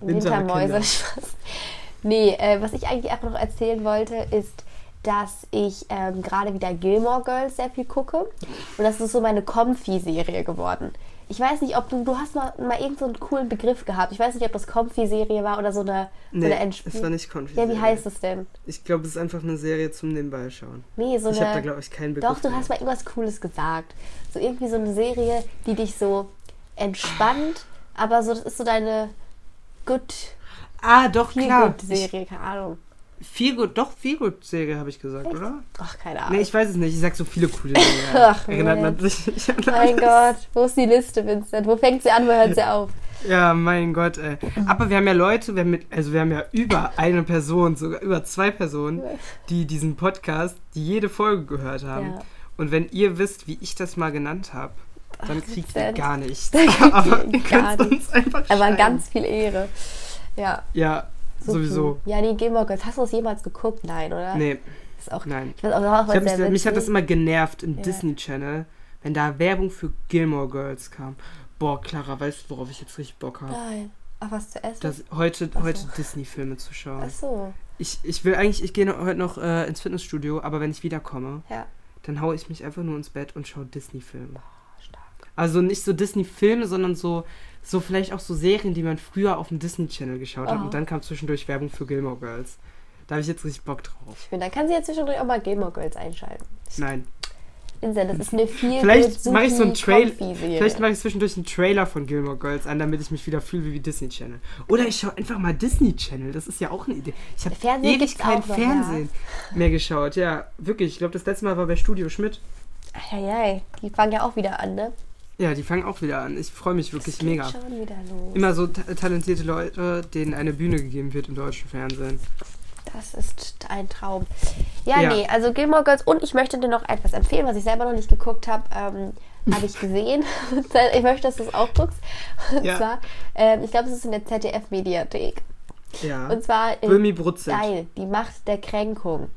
Wintermäuse. Nee, äh, was ich eigentlich einfach noch erzählen wollte, ist, dass ich ähm, gerade wieder Gilmore Girls sehr viel gucke. Und das ist so meine Comfy-Serie geworden. Ich weiß nicht, ob du, du hast mal, mal irgend so einen coolen Begriff gehabt. Ich weiß nicht, ob das Comfy-Serie war oder so eine, so Nee, eine Endspiel. es war nicht Confi. Ja, wie heißt es denn? Ich glaube, es ist einfach eine Serie zum Nebenbei schauen. Nee, so ich habe da, eine. glaube ich, keinen Begriff. Doch, du mehr. hast mal irgendwas Cooles gesagt. So irgendwie so eine Serie, die dich so entspannt, aber so, das ist so deine Good, Ah, doch, klar. Feel Serie, keine Ahnung. Viel gut, doch, viel gut Serie habe ich gesagt, oder? Ach, keine Ahnung. Nee, ich weiß es nicht. Ich sag so viele coole Serien. Ach, Erinnert man sich nicht an Mein. Gott, wo ist die Liste, Vincent? Wo fängt sie an, wo hört sie auf? Ja, mein Gott, ey. Aber wir haben ja Leute, wir haben mit, also wir haben ja über eine Person, sogar über zwei Personen, die diesen Podcast, die jede Folge gehört haben. Ja. Und wenn ihr wisst, wie ich das mal genannt habe, dann kriegt ihr gar nichts. Aber ihr könnt uns einfach Aber schreiben. ganz viel Ehre. Ja, Ja, sowieso. Ja, nee, Gilmore Girls. Hast du das jemals geguckt? Nein, oder? Nee, Ist auch, nein. Ich weiß auch was Ich mich, mich hat das immer genervt im Ja. Disney Channel, wenn da Werbung für Gilmore Girls kam. Boah, Clara, weißt du, worauf ich jetzt richtig Bock habe? Nein. Ach, was zu essen? Das, heute Ach so. heute Disney-Filme zu schauen. Ach so, Ich, ich will eigentlich, ich gehe heute noch äh, ins Fitnessstudio, aber wenn ich wiederkomme, ja. dann haue ich mich einfach nur ins Bett und schaue Disney-Filme. Stark. Also nicht so Disney-Filme, sondern so, so vielleicht auch so Serien, die man früher auf dem Disney Channel geschaut hat. Oh. Und dann kam zwischendurch Werbung für Gilmore Girls. Da habe ich jetzt richtig Bock drauf. Schön, dann kann sie ja zwischendurch auch mal Gilmore Girls einschalten. Nein. Vincent, das ist eine viel Vielleicht mache ich so einen Trail. Serie. Vielleicht mache ich zwischendurch einen Trailer von Gilmore Girls an, damit ich mich wieder fühle wie Disney Channel. Oder ich schaue einfach mal Disney Channel. Das ist ja auch eine Idee. Ich habe ewig kein noch, Fernsehen mehr geschaut. Ja, wirklich. Ich glaube, das letzte Mal war bei Studio Schmidt. Eieiei, die fangen ja auch wieder an, ne? Ja, die fangen auch wieder an. Ich freue mich wirklich mega. schon wieder los. Immer so ta talentierte Leute, denen eine Bühne gegeben wird im deutschen Fernsehen. Das ist ein Traum. Ja, Ja. nee, also Gilmore Girls und ich möchte dir noch etwas empfehlen, was ich selber noch nicht geguckt habe. Ähm, habe ich gesehen. ich möchte, dass du es auch guckst. Und Ja. zwar, ähm, ich glaube, es ist in der ZDF-Mediathek. Ja. Und zwar in Böhmi Brutzig. Geil, die Macht der Kränkung.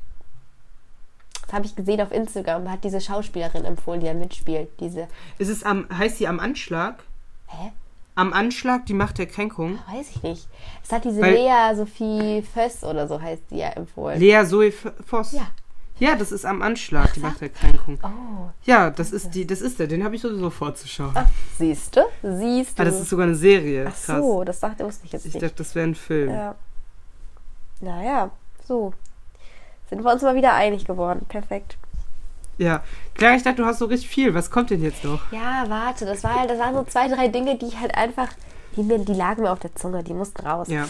Das habe ich gesehen auf Instagram, hat diese Schauspielerin empfohlen, die da mitspielt. Diese, Ist es am, heißt sie am Anschlag? hä? Am Anschlag, die Macht der Kränkung? Weiß ich nicht. Es hat diese Weil- Lea Sophie Föss oder so heißt die ja empfohlen. Lea Zoe Voss. Ja. Ja, das ist am Anschlag, die Macht der Kränkung. Oh, Ja, das ist die, das ist der, den habe ich sowieso vorzuschauen. Ach, siehst du? Siehst du? Ah, das ist sogar eine Serie. Ach Krass. so, das sagt, wusste ich jetzt Ich nicht. dachte, das wäre ein Film. Ja. Naja, so. Sind wir uns mal wieder einig geworden. Perfekt. Ja. Klar, ich dachte, du hast so richtig viel. Was kommt denn jetzt noch? Ja, warte, das war halt, das waren so zwei, drei Dinge, die ich halt einfach, die, mir, die lagen mir auf der Zunge, die mussten raus. Ja.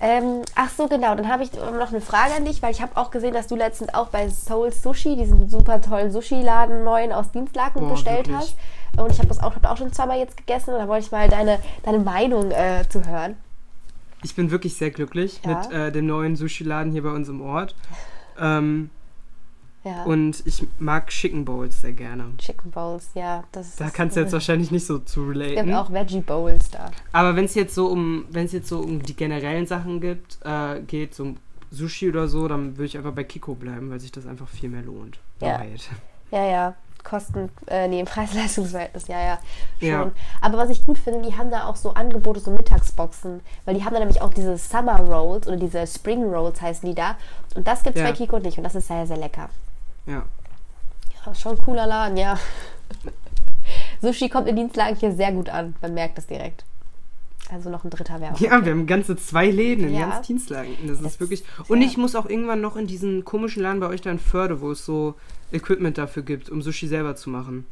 Ähm, ach so, genau. Dann habe ich noch eine Frage an dich, weil ich habe auch gesehen, dass du letztens auch bei Soul Sushi, diesen super tollen Sushi-Laden neuen aus Dienstlaken Boah, bestellt wirklich. hast. Und ich habe das auch, hab auch schon zweimal jetzt gegessen und da wollte ich mal deine, deine Meinung äh, zu hören. Ich bin wirklich sehr glücklich Ja. mit äh, dem neuen Sushi-Laden hier bei uns im Ort. Ähm, Ja. und ich mag Chicken Bowls sehr gerne. Chicken Bowls, ja. Das Da kannst du jetzt wahrscheinlich nicht so zu Es gibt relaten. auch Veggie Bowls da. Aber wenn es jetzt so um, wenn es jetzt so um die generellen Sachen gibt, äh, geht, so um Sushi oder so, dann würde ich einfach bei Kiko bleiben, weil sich das einfach viel mehr lohnt. Ja. Wahrheit. Ja, ja. Kosten, äh, nee, im Preis-Leistungs-Verhältnis, ja, ja, schon. Ja. Aber was ich gut finde, die haben da auch so Angebote, so Mittagsboxen, weil die haben da nämlich auch diese Summer Rolls oder diese Spring Rolls heißen die da. Und das gibt's Ja. bei Kiko nicht und das ist sehr, sehr lecker. Ja. Ja, schon ein cooler Laden, ja. Sushi kommt in Dienstlagen hier sehr gut an, man merkt es direkt. Also noch ein dritter wäre auch. Ja, wir haben ganze zwei Läden in Ja. ganz Dienstlagen. Das, Das ist wirklich. Und ja- ich muss auch irgendwann noch in diesen komischen Laden bei euch da in Förde, wo es so Equipment dafür gibt, um Sushi selber zu machen.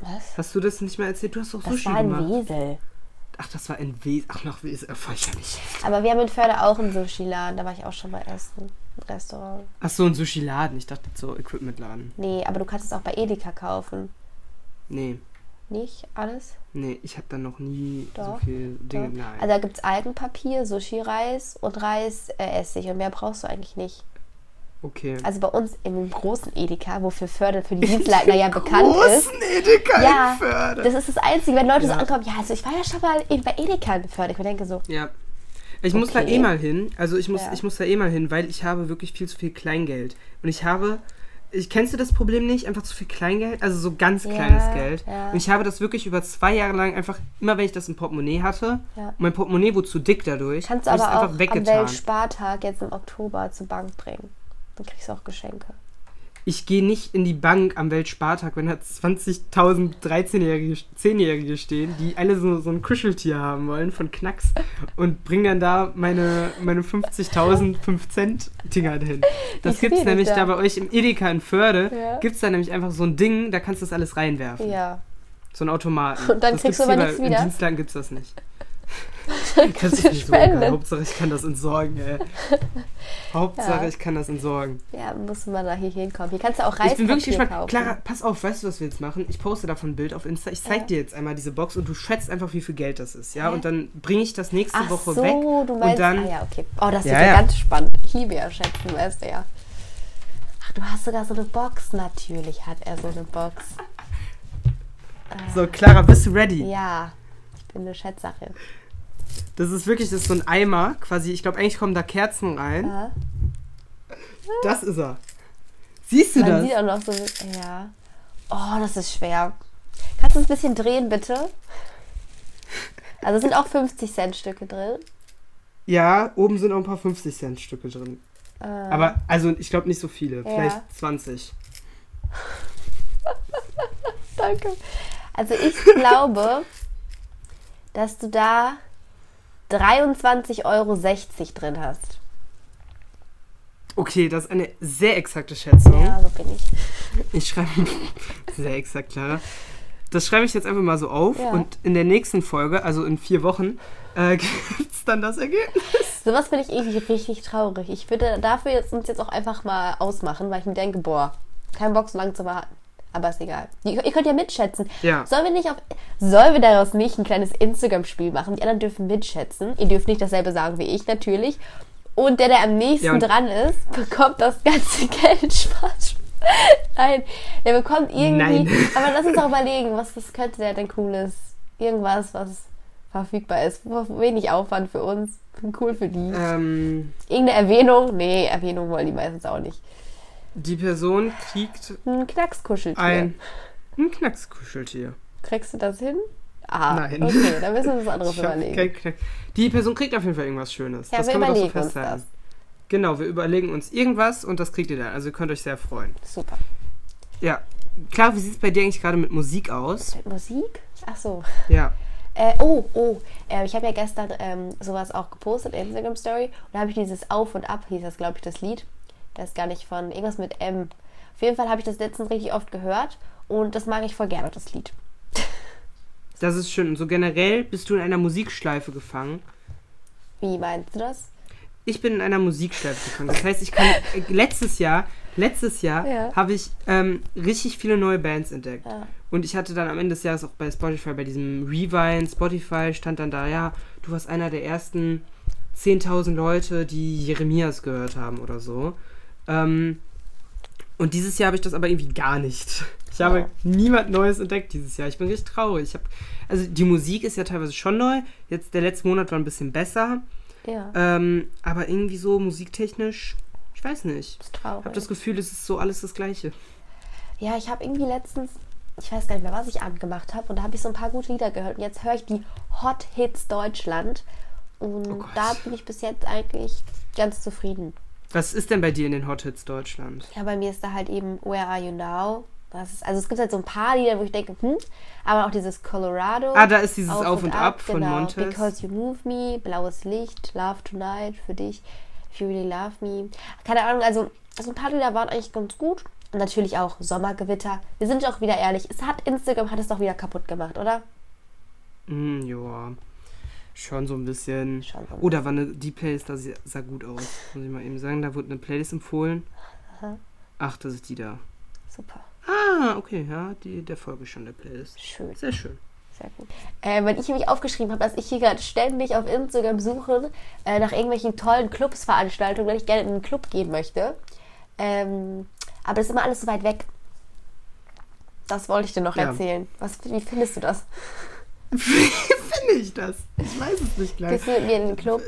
Was? Hast du das nicht mal erzählt? Du hast doch Das Sushi war in gemacht. Wesel. Ach, das war in Wesel. Ach, nach Wesel. Fahr ich ja nicht. Aber wir haben in Förde auch einen Sushi-Laden, da war ich auch schon mal essen. Ein Restaurant. Ach so, ein Sushi-Laden. Ich dachte so Equipment-Laden. Nee, aber du kannst es auch bei Edeka kaufen. Nee. Nicht alles? Nee, ich habe da noch nie Doch, so viel Dinge. Doch. Nein. Also da gibt es Algenpapier, Sushi-Reis und Reis, äh, Essig. Und mehr brauchst du eigentlich nicht. okay. Also bei uns im großen Edeka, wofür Förde für die Dienstleister ja bekannt ist. Großen Edeka Ja, in Förde. das ist das Einzige, wenn Leute so Ja. ankommen, ja, also ich war ja schon mal in, bei Edeka in Förde. Ich mir denke so, Ja. Ich muss da Okay. eh mal hin. Also ich muss, Ja. ich muss da eh mal hin, weil ich habe wirklich viel zu viel Kleingeld. Und ich habe. Ich, kennst du das Problem nicht? Einfach zu viel Kleingeld? Also so ganz Ja, kleines Geld. ja. Und ich habe das wirklich über zwei Jahre lang einfach, immer wenn ich das im Portemonnaie hatte, Ja. mein Portemonnaie wurde zu dick dadurch, kannst du aber auch einfach am weggetan. Weltspartag jetzt im Oktober zur Bank bringen. Dann kriegst du auch Geschenke. Ich gehe nicht in die Bank am Weltspartag, wenn da 20.000 13-Jährige, 10-Jährige stehen, die alle so, so ein Kuscheltier haben wollen von Knacks und bringe dann da meine, meine 50.000 5-Cent-Dinger hin. Das gibt's viel nämlich da? da bei euch im Edeka in Förde, Ja. gibt's da nämlich einfach so ein Ding, da kannst du das alles reinwerfen. Ja. So ein Automaten. Und dann das kriegst du aber nichts wieder? In Dienstlagen gibt's das nicht. Das kannst ist nicht so geil. Hauptsache ich kann das entsorgen, ey. Hauptsache Ja. ich kann das entsorgen. Ja, muss man da hier hinkommen. Hier kannst du auch Ich bin wirklich gespannt. kaufen. Clara, pass auf, weißt du, was wir jetzt machen? Ich poste davon ein Bild auf Insta. Ich zeig Ja. dir jetzt einmal diese Box und du schätzt einfach, wie viel Geld das ist, ja? Hä? Und dann bringe ich das nächste Ach Woche so, weg. du meinst, und dann, ah ja, okay. Oh, das Ja, wird ja, ganz spannend. Ich liebe ja schätzen, weißt du ja. Ach, du hast sogar so eine Box. Natürlich hat er so eine Box. So, Clara, bist du ready? Ja, ich bin eine Schätzerin. Das ist wirklich das ist so ein Eimer, quasi. Ich glaube, eigentlich kommen da Kerzen rein. Ja. Das ist er. Siehst du Man das? sieht auch noch so, ja. Oh, das ist schwer. Kannst du es ein bisschen drehen, bitte? Also es sind auch 50 Cent Stücke drin. Ja, oben sind auch ein paar 50-Cent-Stücke drin. Äh, Aber, also, ich glaube nicht so viele. Vielleicht Ja. 20. Danke. Also ich glaube, dass du da 23,60 Euro drin hast. Okay, das ist eine sehr exakte Schätzung. Ja, so bin ich. Ich schreibe. Sehr exakt, Clara. Das schreibe ich jetzt einfach mal so auf Ja. und in der nächsten Folge, also in vier Wochen, äh, gibt's dann das Ergebnis. Sowas finde ich irgendwie richtig traurig. Ich würde dafür jetzt uns jetzt auch einfach mal ausmachen, weil ich mir denke, boah, kein Bock so lange zu warten. Aber ist egal. Ihr, ihr könnt ja mitschätzen. Ja. Sollen wir nicht auf. Sollen wir daraus nicht ein kleines Instagram-Spiel machen? Die anderen dürfen mitschätzen. Ihr dürft nicht dasselbe sagen wie ich natürlich. Und der, der am nächsten Ja, dran ist, bekommt das ganze Geld. Spaß. Nein, der bekommt irgendwie. Nein. Aber lass uns doch überlegen, was das könnte der denn cooles. Irgendwas, was verfügbar ist. Wenig Aufwand für uns. Cool für die. Ähm, Irgendeine Erwähnung? Nee, Erwähnung wollen die meistens auch nicht. Die Person kriegt Ein Knackskuscheltier. ein, ein Knackskuscheltier. Kriegst du das hin? Ah, Nein. okay, dann müssen wir uns anderes hab überlegen. Die Person kriegt auf jeden Fall irgendwas Schönes. Ja, das wir kann man doch so festhalten. Genau, wir überlegen uns irgendwas und das kriegt ihr dann. Also ihr könnt euch sehr freuen. Super. Ja. Klar, wie sieht es bei dir eigentlich gerade mit Musik aus? Mit Musik? Ach so. Ja. Äh, oh, oh. Äh, ich habe ja gestern ähm, sowas auch gepostet, Instagram Story. Und da habe ich dieses Auf und Ab, hieß das, glaube ich, das Lied. Das ist gar nicht von irgendwas mit M. Auf jeden Fall habe ich das letztens richtig oft gehört. Und das mag ich voll gerne, das Lied. Das ist schön. Und so generell bist du in einer Musikschleife gefangen. Wie meinst du das? Ich bin in einer Musikschleife gefangen. Das heißt, ich kann äh, letztes Jahr, letztes Jahr Ja. habe ich ähm, richtig viele neue Bands entdeckt. Ja. Und ich hatte dann am Ende des Jahres auch bei Spotify, bei diesem Rewind, Spotify stand dann da, ja, du warst einer der ersten 10.000 Leute, die Jeremias gehört haben oder so. Ähm, und dieses Jahr habe ich das aber irgendwie gar nicht. Ich habe Ja. niemand Neues entdeckt dieses Jahr. Ich bin richtig traurig. Ich hab, also die Musik ist ja teilweise schon neu. Jetzt der letzte Monat war ein bisschen besser. Ja, Ähm, aber irgendwie so musiktechnisch, ich weiß nicht. ist traurig. Ich habe das Gefühl, es ist so alles das Gleiche. Ja, ich habe irgendwie letztens, ich weiß gar nicht mehr, was ich angemacht habe. Und da habe ich so ein paar gute Lieder gehört. Und jetzt höre ich die Hot Hits Deutschland. Und Oh da bin ich bis jetzt eigentlich ganz zufrieden. Was ist denn bei dir in den Hot Hits Deutschland? Ja, bei mir ist da halt eben Where Are You Now? Ist, also es gibt halt so ein paar Lieder, wo ich denke, hm, aber auch dieses Colorado. Ah, da ist dieses Auf und Ab von genau. Montez. Because You Move Me, Blaues Licht, Love Tonight für dich, If You Really Love Me. Keine Ahnung, also, also ein paar Lieder waren eigentlich ganz gut. Und natürlich auch Sommergewitter. Wir sind auch wieder ehrlich, es hat Instagram hat es doch wieder kaputt gemacht, oder? Hm, ja. Schon so ein bisschen. Schon so ein Oh, da war eine, die Playlist, da sah, gut aus. Muss ich mal eben sagen. Da wurde eine Playlist empfohlen. Aha. Ach, das ist die da. Super. Ah, okay, ja, die, der folge schon der Playlist. Schön. Sehr schön. Sehr gut. Äh, wenn ich nämlich aufgeschrieben habe, dass ich hier gerade ständig auf Instagram suche äh, nach irgendwelchen tollen Clubsveranstaltungen, weil ich gerne in einen Club gehen möchte. Ähm, aber das ist immer alles so weit weg. Das wollte ich dir noch Ja. erzählen. Was, wie findest du das? Wie finde ich das? Ich weiß es nicht gleich. Gehst du mit mir in den Club?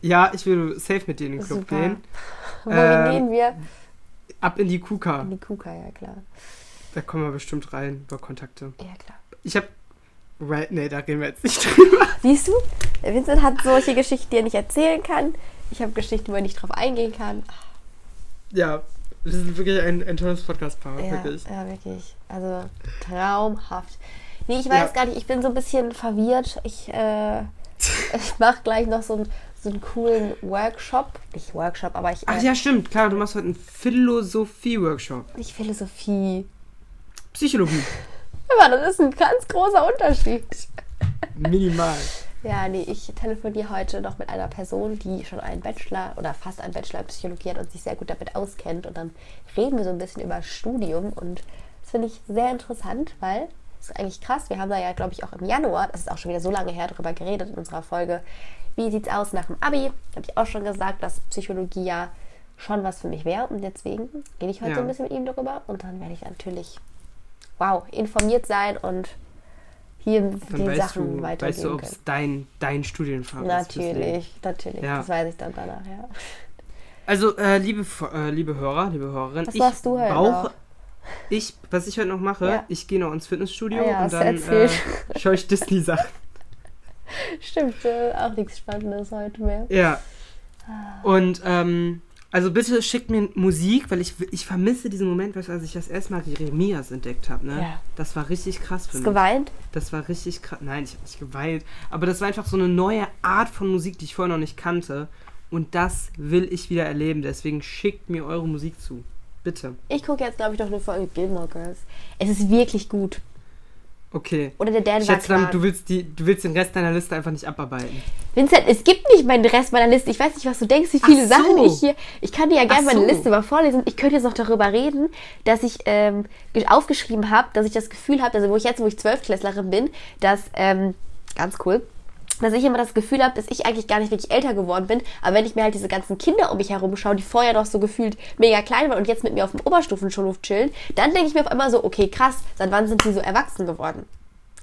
Ja, ich will safe mit dir in den Club Super. gehen. Wohin Ähm, gehen wir? Ab in die Kuka. In die Kuka, ja klar. Da kommen wir bestimmt rein über Kontakte. Ja klar. Ich hab. Right, nee, da reden wir jetzt nicht drüber. Siehst du? Vincent hat solche Geschichten, die er nicht erzählen kann. Ich habe Geschichten, wo er nicht drauf eingehen kann. Ja, wir sind wirklich ein, ein tolles Podcast-Paar, Ja, wirklich. ja, wirklich. Also traumhaft. Nee, ich weiß Ja. gar nicht, ich bin so ein bisschen verwirrt. Ich, äh, ich mache gleich noch so, ein, so einen coolen Workshop. Nicht Workshop, aber ich. Äh, Ach ja, stimmt, klar, du machst heute einen Philosophie-Workshop. Nicht Philosophie. Psychologie. Aber das ist ein ganz großer Unterschied. Minimal. Ja, nee, ich telefoniere heute noch mit einer Person, die schon einen Bachelor oder fast einen Bachelor in Psychologie hat und sich sehr gut damit auskennt. Und dann reden wir so ein bisschen über Studium und das finde ich sehr interessant, weil es ist eigentlich krass. Wir haben da ja, glaube ich, auch im Januar, das ist auch schon wieder so lange her, darüber geredet in unserer Folge. Wie sieht's aus nach dem Abi? Habe ich auch schon gesagt, dass Psychologie ja schon was für mich wäre und deswegen rede ich heute Ja. so ein bisschen mit ihm darüber und dann werde ich natürlich, wow, informiert sein und hier Dann die weißt Sachen du, weitergeben weißt du, ob es dein, dein Studienfach ist. Natürlich, natürlich. Ja. Das weiß ich dann danach, ja. Also, äh, liebe, äh, liebe Hörer, liebe Hörerinnen, Was ich machst du heute brauche, noch? Ich, was ich heute noch mache, Ja. ich gehe noch ins Fitnessstudio Ah ja, und dann äh, schaue ich Disney-Sachen. Stimmt, äh, auch nichts Spannendes heute mehr. Ja. Ah. Und, ähm, also bitte schickt mir Musik, weil ich, ich vermisse diesen Moment, weißt du, als ich das erste Mal Jeremias entdeckt habe, ne? Ja. Das war richtig krass für Hast mich. geweint? Das war richtig krass. Nein, ich habe nicht geweint. Aber das war einfach so eine neue Art von Musik, die ich vorher noch nicht kannte. Und das will ich wieder erleben. Deswegen schickt mir eure Musik zu. Bitte. Ich gucke jetzt, glaube ich, noch eine Folge Gilmore Girls. Es ist wirklich gut. Okay. Oder der Dan war schätze klar. du willst, die, du willst den Rest deiner Liste einfach nicht abarbeiten. Vincent, es gibt nicht meinen Rest meiner Liste. Ich weiß nicht, was du denkst, wie viele so. Sachen ich hier. Ich kann dir ja gerne Ach meine so. Liste mal vorlesen. Ich könnte jetzt noch darüber reden, dass ich ähm, ge- aufgeschrieben habe, dass ich das Gefühl habe, also wo ich jetzt, wo ich Zwölftklässlerin bin, dass, ähm, ganz cool, dass ich immer das Gefühl habe, dass ich eigentlich gar nicht wirklich älter geworden bin. Aber wenn ich mir halt diese ganzen Kinder um mich herum schaue, die vorher noch so gefühlt mega klein waren und jetzt mit mir auf dem Oberstufenschulhof chillen, dann denke ich mir auf einmal so, okay, krass, seit wann sind die so erwachsen geworden?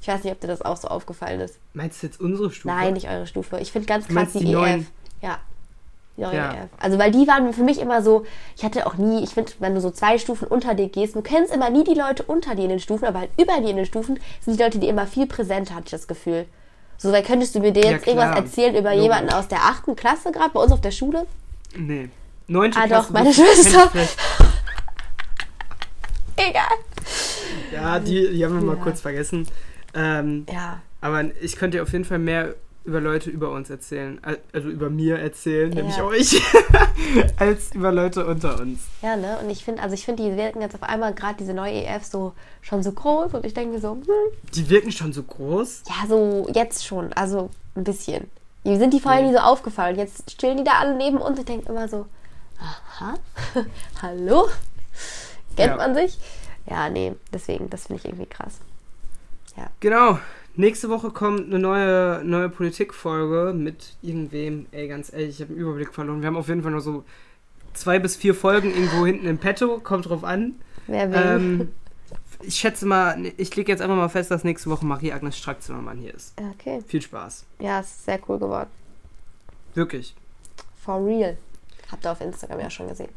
Ich weiß nicht, ob dir das auch so aufgefallen ist. Meinst du jetzt unsere Stufe? Nein, nicht eure Stufe. Ich finde ganz krass die, die EF. neuen? Ja. Die neue Ja. EF. Also, weil die waren für mich immer so, ich hatte auch nie, ich finde, wenn du so zwei Stufen unter dir gehst, du kennst immer nie die Leute unter dir in den Stufen, aber halt über dir in den Stufen sind die Leute, die immer viel präsenter, hatte ich das Gefühl. So, weil könntest du mir dir Ja, jetzt irgendwas klar. erzählen über Logisch. jemanden aus der achten Klasse gerade bei uns auf der Schule? Nee. Neunte Ah, Klasse doch, meine Schwester. Egal. Ja, die, die haben wir mal Ja. kurz vergessen. Ähm, Ja. aber ich könnte dir auf jeden Fall mehr über Leute über uns erzählen. Al- Also über mir erzählen, nämlich Ja. euch, als über Leute unter uns. Ja, ne? Und ich finde, also ich finde, die wirken jetzt auf einmal gerade diese neue EF so schon so groß und ich denke mir so, hm, Die wirken schon so groß. Ja, so jetzt schon. Also ein bisschen. Mir sind die vorher nie so aufgefallen. Jetzt stehen die da alle neben uns und ich denke immer so, aha, hallo? Kennt Ja. man sich? Ja, nee, deswegen, das finde ich irgendwie krass. Genau. Nächste Woche kommt eine neue, neue Politikfolge mit irgendwem. Ey, ganz ehrlich, ich habe den Überblick verloren. Wir haben auf jeden Fall noch so zwei bis vier Folgen irgendwo hinten im Petto. Kommt drauf an. Wer will? Ähm, ich schätze mal, ich lege jetzt einfach mal fest, dass nächste Woche Marie-Agnes Strack-Zimmermann hier ist. okay. Viel Spaß. Ja, ist sehr cool geworden. Wirklich. For real. Habt ihr auf Instagram ja schon gesehen.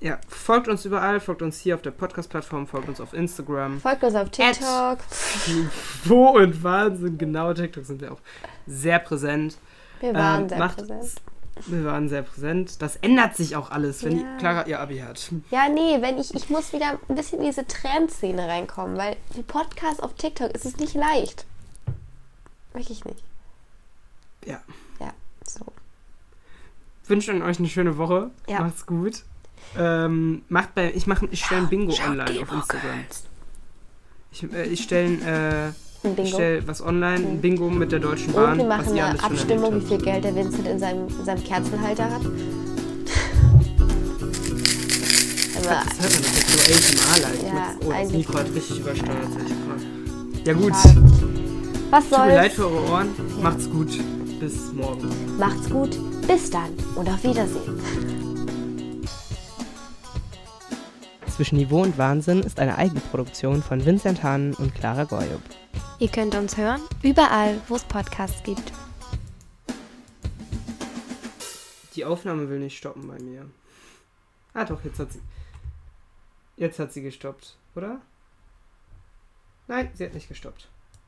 Ja, folgt uns überall, folgt uns hier auf der Podcast-Plattform, folgt uns auf Instagram. Folgt uns auf TikTok. Wo und Wahnsinn, genau, TikTok sind wir auch sehr präsent. Wir waren Ähm, sehr präsent. Wir waren sehr präsent. Das ändert sich auch alles, wenn Ja. Clara ihr Abi hat. Ja, nee, wenn ich, ich muss wieder ein bisschen in diese Trendszene reinkommen, weil die Podcasts auf TikTok ist es nicht leicht. Wirklich nicht. Ja. Ja, so. Wünschen euch eine schöne Woche. Ja. Macht's gut. Ähm, macht bei, ich mache, ich stelle ein Bingo Schau online auf Gilmore Instagram. Girls. Ich, äh, ich stelle äh, ich stell was online, ein Bingo mit der Deutschen Und Bahn. wir was machen eine Abstimmung, wie viel Geld der Vincent in seinem, in seinem Kerzenhalter hat. Aber. Das hört man doch jetzt so ASMR-like. Ja, oh, das Mikro hat richtig übersteuert. Ja gut, was tut mir leid soll's? für eure Ohren. Macht's gut. Bis morgen. Macht's gut. Bis dann und auf Wiedersehen. Zwischen Niveau und Wahnsinn ist eine Eigenproduktion von Vincent Hahn und Clara Goyub. Ihr könnt uns hören, überall, wo es Podcasts gibt. Die Aufnahme will nicht stoppen bei mir. Ah doch, jetzt hat sie. Jetzt hat sie gestoppt, oder? Nein, sie hat nicht gestoppt.